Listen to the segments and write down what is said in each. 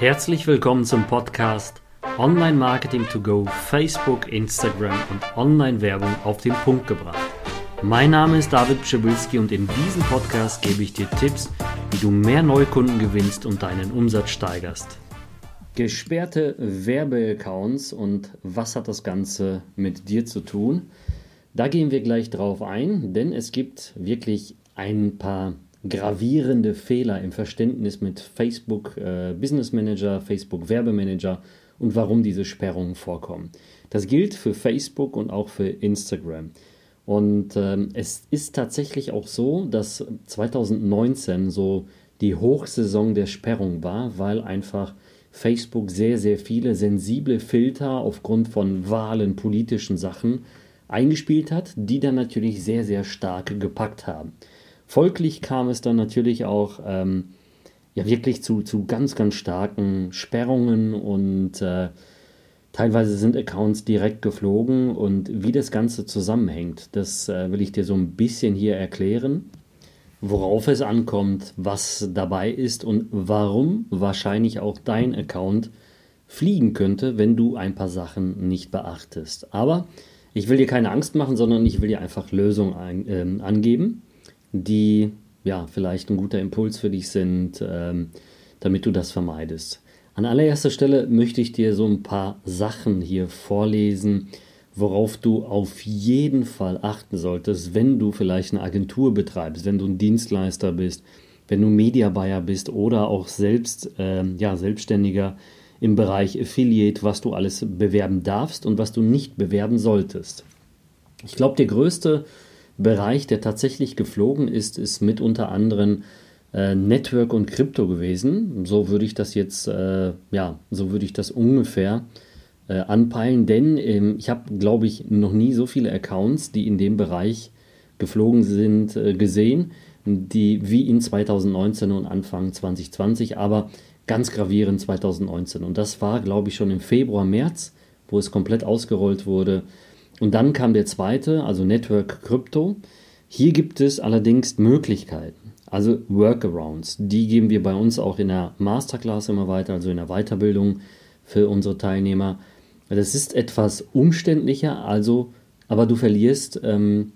Herzlich willkommen zum Podcast Online Marketing to Go, Facebook, Instagram und Online-Werbung auf den Punkt gebracht. Mein Name ist David Pschibilski und in diesem Podcast gebe ich dir Tipps, wie du mehr Neukunden gewinnst und deinen Umsatz steigerst. Gesperrte Werbeaccounts und was hat das Ganze mit dir zu tun? Da gehen wir gleich drauf ein, denn es gibt wirklich ein paar gravierende Fehler im Verständnis mit Facebook äh, Business Manager, Facebook Werbemanager und warum diese Sperrungen vorkommen. Das gilt für Facebook und auch für Instagram. Und ähm, es ist tatsächlich auch so, dass 2019 so die Hochsaison der Sperrung war, weil einfach Facebook sehr, sehr viele sensible Filter aufgrund von Wahlen, politischen Sachen eingespielt hat, die dann natürlich sehr, sehr stark gepackt haben. Folglich kam es dann natürlich auch ähm, ja wirklich zu, zu ganz, ganz starken Sperrungen und äh, teilweise sind Accounts direkt geflogen und wie das Ganze zusammenhängt, das äh, will ich dir so ein bisschen hier erklären, worauf es ankommt, was dabei ist und warum wahrscheinlich auch dein Account fliegen könnte, wenn du ein paar Sachen nicht beachtest. Aber ich will dir keine Angst machen, sondern ich will dir einfach Lösungen ein, äh, angeben die ja vielleicht ein guter Impuls für dich sind, ähm, damit du das vermeidest. An allererster Stelle möchte ich dir so ein paar Sachen hier vorlesen, worauf du auf jeden Fall achten solltest, wenn du vielleicht eine Agentur betreibst, wenn du ein Dienstleister bist, wenn du Media Buyer bist oder auch selbst ähm, ja, Selbstständiger im Bereich Affiliate, was du alles bewerben darfst und was du nicht bewerben solltest. Ich glaube, der größte Bereich, der tatsächlich geflogen ist, ist mit unter anderem äh, Network und Krypto gewesen. So würde ich das jetzt, äh, ja, so würde ich das ungefähr äh, anpeilen, denn ähm, ich habe, glaube ich, noch nie so viele Accounts, die in dem Bereich geflogen sind, äh, gesehen, die wie in 2019 und Anfang 2020, aber ganz gravierend 2019. Und das war, glaube ich, schon im Februar, März, wo es komplett ausgerollt wurde und dann kam der zweite, also Network Crypto. Hier gibt es allerdings Möglichkeiten, also Workarounds. Die geben wir bei uns auch in der Masterclass immer weiter, also in der Weiterbildung für unsere Teilnehmer. Das ist etwas umständlicher, also, aber du verlierst ähm,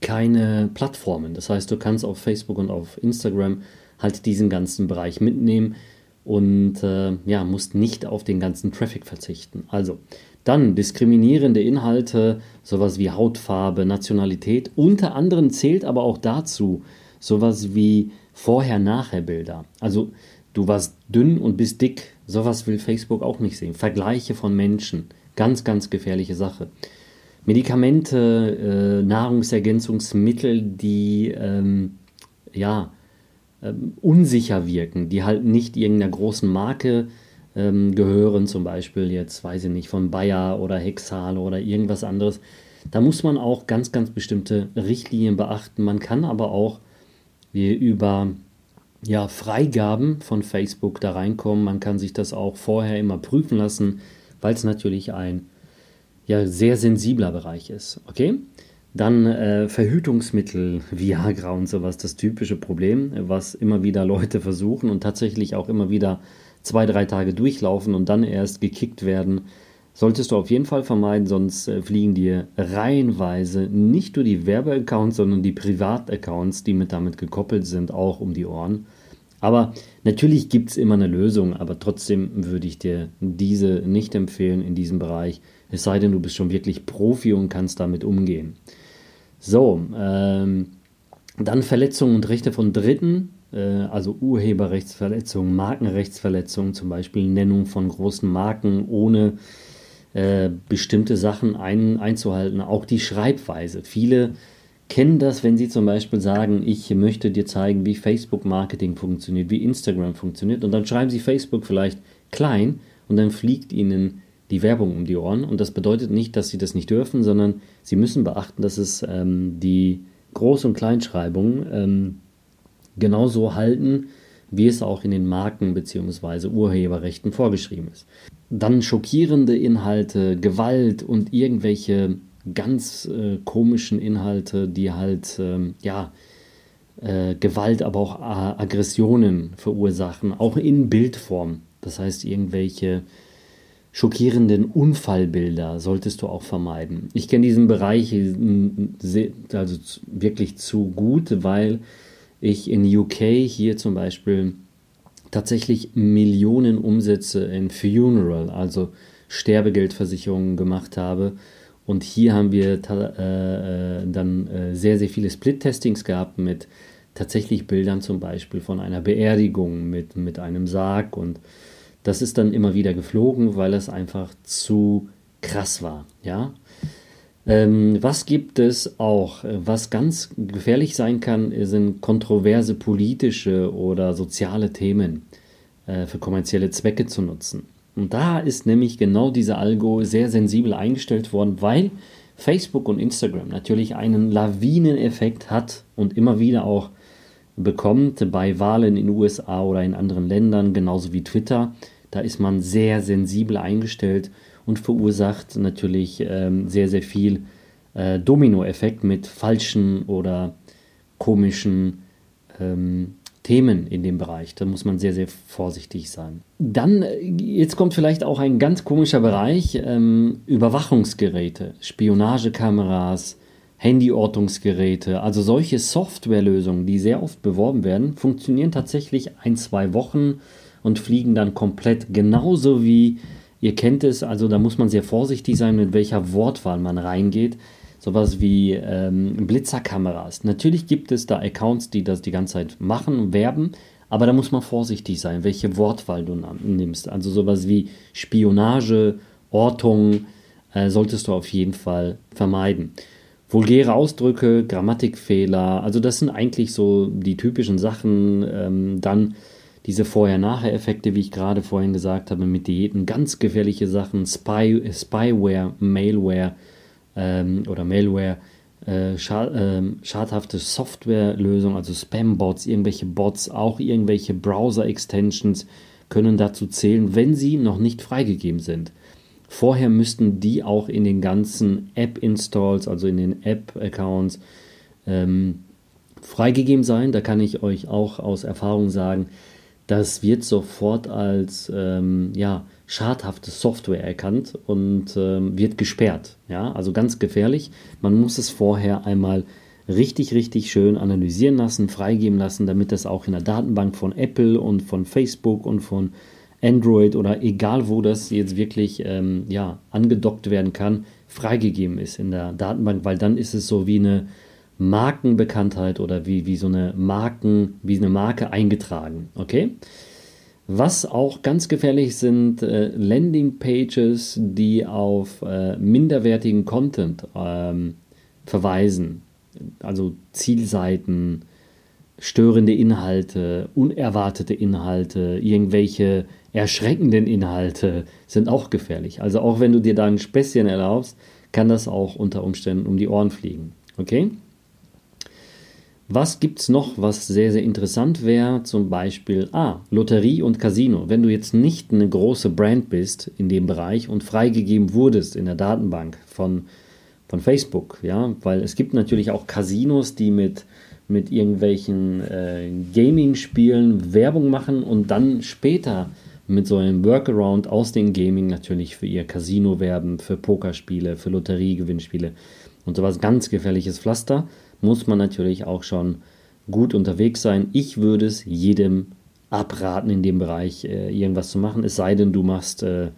keine Plattformen. Das heißt, du kannst auf Facebook und auf Instagram halt diesen ganzen Bereich mitnehmen und äh, ja, musst nicht auf den ganzen Traffic verzichten. Also, dann diskriminierende Inhalte, sowas wie Hautfarbe, Nationalität. Unter anderem zählt aber auch dazu sowas wie Vorher-Nachher-Bilder. Also du warst dünn und bist dick. Sowas will Facebook auch nicht sehen. Vergleiche von Menschen. Ganz, ganz gefährliche Sache. Medikamente, äh, Nahrungsergänzungsmittel, die ähm, ja, ähm, unsicher wirken, die halt nicht irgendeiner großen Marke ähm, gehören, zum Beispiel jetzt, weiß ich nicht, von Bayer oder Hexal oder irgendwas anderes. Da muss man auch ganz, ganz bestimmte Richtlinien beachten. Man kann aber auch wie über ja, Freigaben von Facebook da reinkommen. Man kann sich das auch vorher immer prüfen lassen, weil es natürlich ein ja, sehr sensibler Bereich ist. Okay? Dann äh, Verhütungsmittel, Viagra und sowas, das typische Problem, was immer wieder Leute versuchen und tatsächlich auch immer wieder zwei, drei Tage durchlaufen und dann erst gekickt werden. Solltest du auf jeden Fall vermeiden, sonst äh, fliegen dir reihenweise nicht nur die Werbeaccounts, sondern die Privataccounts, die mit damit gekoppelt sind, auch um die Ohren. Aber natürlich gibt es immer eine Lösung, aber trotzdem würde ich dir diese nicht empfehlen in diesem Bereich, es sei denn, du bist schon wirklich Profi und kannst damit umgehen. So, ähm, dann Verletzungen und Rechte von Dritten äh, also Urheberrechtsverletzungen, Markenrechtsverletzungen, zum Beispiel Nennung von großen Marken ohne äh, bestimmte Sachen ein, einzuhalten, auch die Schreibweise. Viele kennen das, wenn sie zum Beispiel sagen, ich möchte dir zeigen, wie Facebook-Marketing funktioniert, wie Instagram funktioniert, und dann schreiben sie Facebook vielleicht klein und dann fliegt ihnen die Werbung um die Ohren. Und das bedeutet nicht, dass sie das nicht dürfen, sondern sie müssen beachten, dass es ähm, die Groß- und Kleinschreibung ähm, genauso halten, wie es auch in den Marken- bzw. Urheberrechten vorgeschrieben ist. Dann schockierende Inhalte, Gewalt und irgendwelche ganz äh, komischen Inhalte, die halt, ähm, ja, äh, Gewalt, aber auch äh, Aggressionen verursachen, auch in Bildform. Das heißt, irgendwelche schockierenden Unfallbilder solltest du auch vermeiden. Ich kenne diesen Bereich also wirklich zu gut, weil ich in UK hier zum Beispiel tatsächlich Millionen Umsätze in Funeral, also Sterbegeldversicherungen gemacht habe. Und hier haben wir äh, äh, dann äh, sehr, sehr viele Split-Testings gehabt mit tatsächlich Bildern zum Beispiel von einer Beerdigung mit, mit einem Sarg und das ist dann immer wieder geflogen, weil es einfach zu krass war. Ja? Ähm, was gibt es auch? Was ganz gefährlich sein kann, sind kontroverse politische oder soziale Themen äh, für kommerzielle Zwecke zu nutzen. Und da ist nämlich genau dieser Algo sehr sensibel eingestellt worden, weil Facebook und Instagram natürlich einen Lawineneffekt hat und immer wieder auch bekommt bei Wahlen in den USA oder in anderen Ländern, genauso wie Twitter. Da ist man sehr sensibel eingestellt und verursacht natürlich ähm, sehr, sehr viel äh, Dominoeffekt mit falschen oder komischen ähm, Themen in dem Bereich. Da muss man sehr, sehr vorsichtig sein. Dann, äh, jetzt kommt vielleicht auch ein ganz komischer Bereich, ähm, Überwachungsgeräte, Spionagekameras, Handyortungsgeräte, also solche Softwarelösungen, die sehr oft beworben werden, funktionieren tatsächlich ein, zwei Wochen und fliegen dann komplett genauso wie ihr kennt es. Also da muss man sehr vorsichtig sein, mit welcher Wortwahl man reingeht. Sowas wie ähm, Blitzerkameras. Natürlich gibt es da Accounts, die das die ganze Zeit machen, werben, aber da muss man vorsichtig sein, welche Wortwahl du nimmst. Also sowas wie Spionage, Ortung äh, solltest du auf jeden Fall vermeiden. Vulgäre Ausdrücke, Grammatikfehler, also das sind eigentlich so die typischen Sachen. Ähm, dann diese Vorher-Nachher-Effekte, wie ich gerade vorhin gesagt habe, mit Diäten, ganz gefährliche Sachen, Spy, Spyware, Malware ähm, oder Malware, äh, schad, äh, schadhafte Softwarelösungen, also Spam-Bots, irgendwelche Bots, auch irgendwelche Browser-Extensions können dazu zählen, wenn sie noch nicht freigegeben sind. Vorher müssten die auch in den ganzen App-Installs, also in den App-Accounts, ähm, freigegeben sein. Da kann ich euch auch aus Erfahrung sagen, das wird sofort als ähm, ja, schadhafte Software erkannt und ähm, wird gesperrt. Ja, also ganz gefährlich. Man muss es vorher einmal richtig, richtig schön analysieren lassen, freigeben lassen, damit das auch in der Datenbank von Apple und von Facebook und von Android oder egal wo das jetzt wirklich ähm, ja, angedockt werden kann, freigegeben ist in der Datenbank, weil dann ist es so wie eine Markenbekanntheit oder wie, wie so eine Marken, wie eine Marke eingetragen. Okay? Was auch ganz gefährlich sind äh, Landingpages, die auf äh, minderwertigen Content ähm, verweisen. Also Zielseiten, störende Inhalte, unerwartete Inhalte, irgendwelche erschreckenden Inhalte sind auch gefährlich. Also auch wenn du dir da ein Späßchen erlaubst, kann das auch unter Umständen um die Ohren fliegen. Okay? Was gibt es noch, was sehr, sehr interessant wäre? Zum Beispiel, ah, Lotterie und Casino. Wenn du jetzt nicht eine große Brand bist in dem Bereich und freigegeben wurdest in der Datenbank von, von Facebook, ja, weil es gibt natürlich auch Casinos, die mit, mit irgendwelchen äh, Gaming-Spielen Werbung machen und dann später mit so einem Workaround aus dem Gaming natürlich für ihr Casino werben, für Pokerspiele, für Lotteriegewinnspiele und sowas ganz gefährliches Pflaster muss man natürlich auch schon gut unterwegs sein. Ich würde es jedem abraten, in dem Bereich äh, irgendwas zu machen, es sei denn, du machst äh,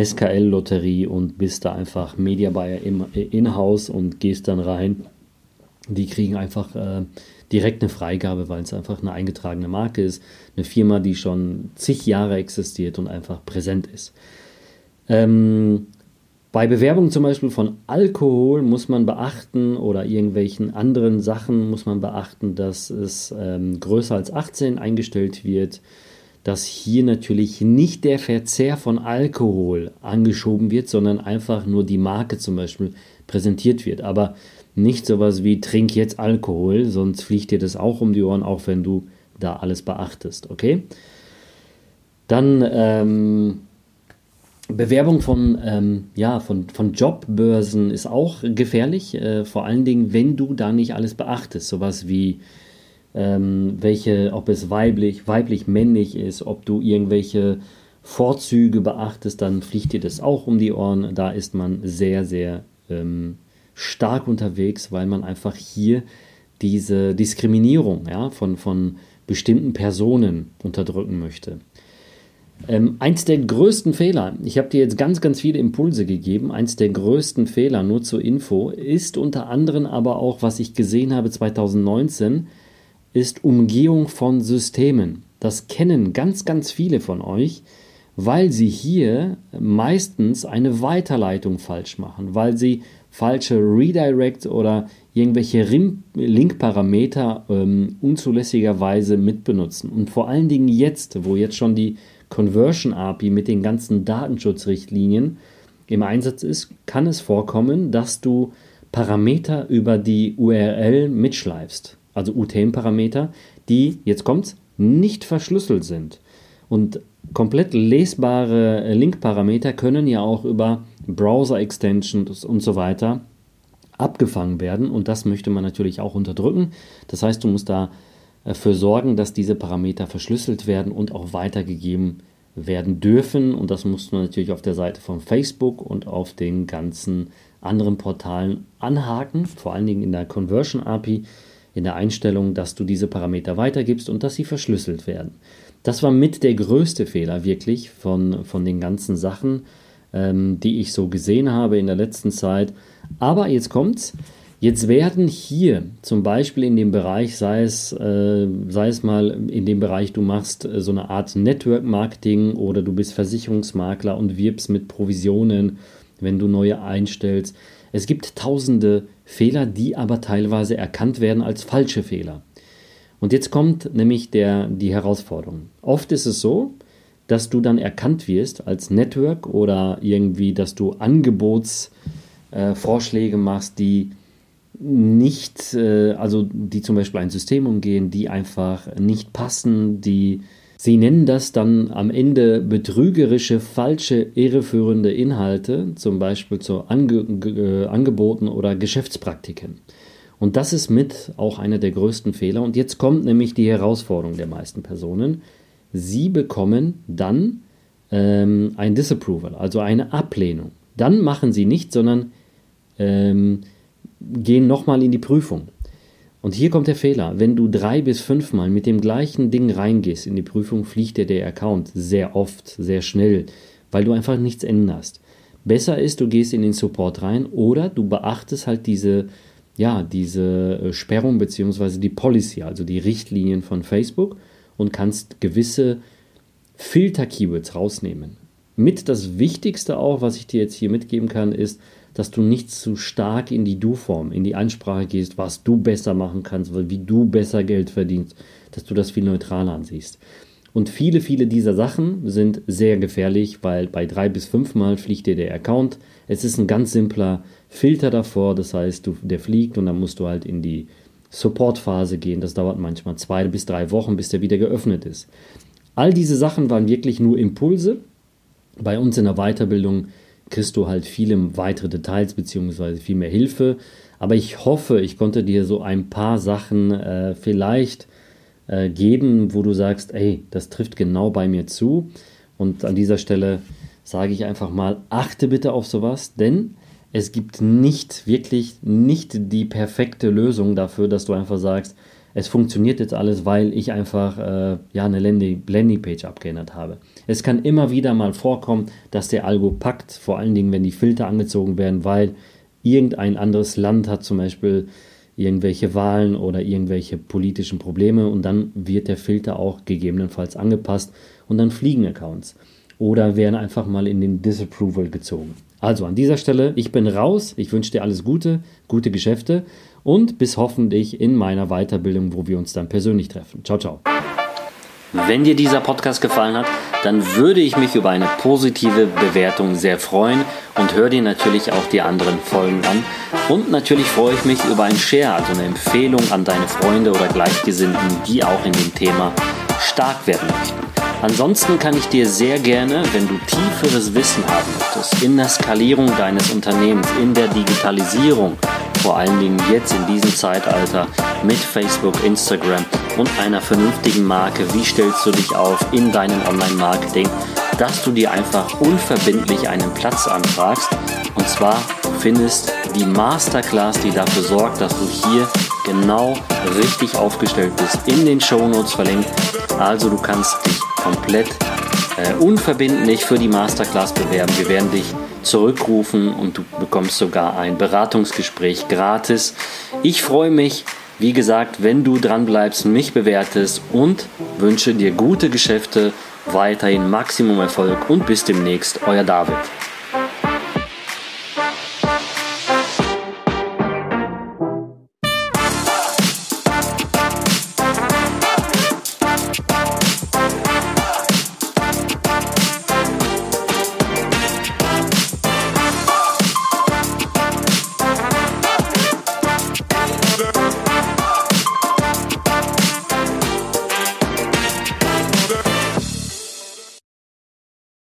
SKL-Lotterie und bist da einfach Media Buyer äh, In-house und gehst dann rein. Die kriegen einfach äh, direkt eine Freigabe, weil es einfach eine eingetragene Marke ist. Eine Firma, die schon zig Jahre existiert und einfach präsent ist. Ähm, bei Bewerbung zum Beispiel von Alkohol muss man beachten oder irgendwelchen anderen Sachen muss man beachten, dass es ähm, größer als 18 eingestellt wird, dass hier natürlich nicht der Verzehr von Alkohol angeschoben wird, sondern einfach nur die Marke zum Beispiel präsentiert wird. Aber nicht sowas wie trink jetzt Alkohol, sonst fliegt dir das auch um die Ohren, auch wenn du da alles beachtest, okay? Dann ähm, Bewerbung von, ähm, ja, von, von Jobbörsen ist auch gefährlich, äh, vor allen Dingen, wenn du da nicht alles beachtest. Sowas wie, ähm, welche, ob es weiblich, weiblich, männlich ist, ob du irgendwelche Vorzüge beachtest, dann fliegt dir das auch um die Ohren. Da ist man sehr, sehr ähm, stark unterwegs, weil man einfach hier diese Diskriminierung ja, von, von bestimmten Personen unterdrücken möchte. Ähm, eins der größten Fehler, ich habe dir jetzt ganz, ganz viele Impulse gegeben, eins der größten Fehler, nur zur Info, ist unter anderem aber auch, was ich gesehen habe 2019, ist Umgehung von Systemen. Das kennen ganz, ganz viele von euch, weil sie hier meistens eine Weiterleitung falsch machen, weil sie falsche Redirect oder irgendwelche Link-Parameter ähm, unzulässigerweise mitbenutzen. Und vor allen Dingen jetzt, wo jetzt schon die Conversion API mit den ganzen Datenschutzrichtlinien im Einsatz ist, kann es vorkommen, dass du Parameter über die URL mitschleifst, also UTM-Parameter, die, jetzt kommt's, nicht verschlüsselt sind. Und komplett lesbare Link-Parameter können ja auch über Browser-Extensions und so weiter abgefangen werden und das möchte man natürlich auch unterdrücken. Das heißt, du musst da dafür sorgen, dass diese Parameter verschlüsselt werden und auch weitergegeben werden dürfen. Und das musst du natürlich auf der Seite von Facebook und auf den ganzen anderen Portalen anhaken, vor allen Dingen in der Conversion API, in der Einstellung, dass du diese Parameter weitergibst und dass sie verschlüsselt werden. Das war mit der größte Fehler wirklich von, von den ganzen Sachen, ähm, die ich so gesehen habe in der letzten Zeit. Aber jetzt kommt's. Jetzt werden hier zum Beispiel in dem Bereich, sei es, äh, sei es mal in dem Bereich, du machst äh, so eine Art Network Marketing oder du bist Versicherungsmakler und wirbst mit Provisionen, wenn du neue einstellst. Es gibt tausende Fehler, die aber teilweise erkannt werden als falsche Fehler. Und jetzt kommt nämlich der, die Herausforderung. Oft ist es so, dass du dann erkannt wirst als Network oder irgendwie, dass du Angebotsvorschläge äh, machst, die nicht, äh, also die zum Beispiel ein System umgehen, die einfach nicht passen, die Sie nennen das dann am Ende betrügerische, falsche, irreführende Inhalte, zum Beispiel zu Ange äh, Angeboten oder Geschäftspraktiken. Und das ist mit auch einer der größten Fehler. Und jetzt kommt nämlich die Herausforderung der meisten Personen. Sie bekommen dann ähm, ein Disapproval, also eine Ablehnung. Dann machen Sie nicht, sondern ähm, gehen nochmal in die Prüfung. Und hier kommt der Fehler. Wenn du drei bis fünfmal mit dem gleichen Ding reingehst in die Prüfung, fliegt dir der Account sehr oft, sehr schnell, weil du einfach nichts änderst. Besser ist, du gehst in den Support rein oder du beachtest halt diese, ja, diese äh, Sperrung bzw. die Policy, also die Richtlinien von Facebook und kannst gewisse Filter-Keywords rausnehmen. Mit das Wichtigste auch, was ich dir jetzt hier mitgeben kann, ist, dass du nicht zu stark in die Du-Form, in die Ansprache gehst, was du besser machen kannst, wie du besser Geld verdienst, dass du das viel neutraler ansiehst. Und viele, viele dieser Sachen sind sehr gefährlich, weil bei drei bis fünfmal fliegt dir der Account. Es ist ein ganz simpler Filter davor, das heißt, du, der fliegt und dann musst du halt in die Support-Phase gehen. Das dauert manchmal zwei bis drei Wochen, bis der wieder geöffnet ist. All diese Sachen waren wirklich nur Impulse. Bei uns in der Weiterbildung kriegst du halt viele weitere Details bzw. viel mehr Hilfe. Aber ich hoffe, ich konnte dir so ein paar Sachen äh, vielleicht äh, geben, wo du sagst, ey, das trifft genau bei mir zu. Und an dieser Stelle sage ich einfach mal, achte bitte auf sowas, denn es gibt nicht wirklich nicht die perfekte Lösung dafür, dass du einfach sagst, es funktioniert jetzt alles, weil ich einfach äh, ja, eine Landingpage abgeändert habe. Es kann immer wieder mal vorkommen, dass der Algo packt, vor allen Dingen, wenn die Filter angezogen werden, weil irgendein anderes Land hat zum Beispiel irgendwelche Wahlen oder irgendwelche politischen Probleme und dann wird der Filter auch gegebenenfalls angepasst und dann fliegen Accounts oder werden einfach mal in den Disapproval gezogen. Also an dieser Stelle, ich bin raus, ich wünsche dir alles Gute, gute Geschäfte und bis hoffentlich in meiner Weiterbildung, wo wir uns dann persönlich treffen. Ciao, ciao. Wenn dir dieser Podcast gefallen hat, dann würde ich mich über eine positive Bewertung sehr freuen und hör dir natürlich auch die anderen Folgen an. Und natürlich freue ich mich über ein Share, also eine Empfehlung an deine Freunde oder Gleichgesinnten, die auch in dem Thema stark werden möchten. Ansonsten kann ich dir sehr gerne, wenn du tieferes Wissen haben möchtest, in der Skalierung deines Unternehmens, in der Digitalisierung vor allen Dingen jetzt in diesem Zeitalter mit Facebook, Instagram und einer vernünftigen Marke. Wie stellst du dich auf in deinem Online-Marketing, dass du dir einfach unverbindlich einen Platz anfragst. Und zwar findest die Masterclass, die dafür sorgt, dass du hier genau richtig aufgestellt bist, in den Show Notes verlinkt. Also du kannst dich komplett äh, unverbindlich für die Masterclass bewerben. Wir werden dich zurückrufen und du bekommst sogar ein Beratungsgespräch gratis. Ich freue mich, wie gesagt, wenn du dran bleibst, mich bewertest und wünsche dir gute Geschäfte, weiterhin Maximum Erfolg und bis demnächst, euer David.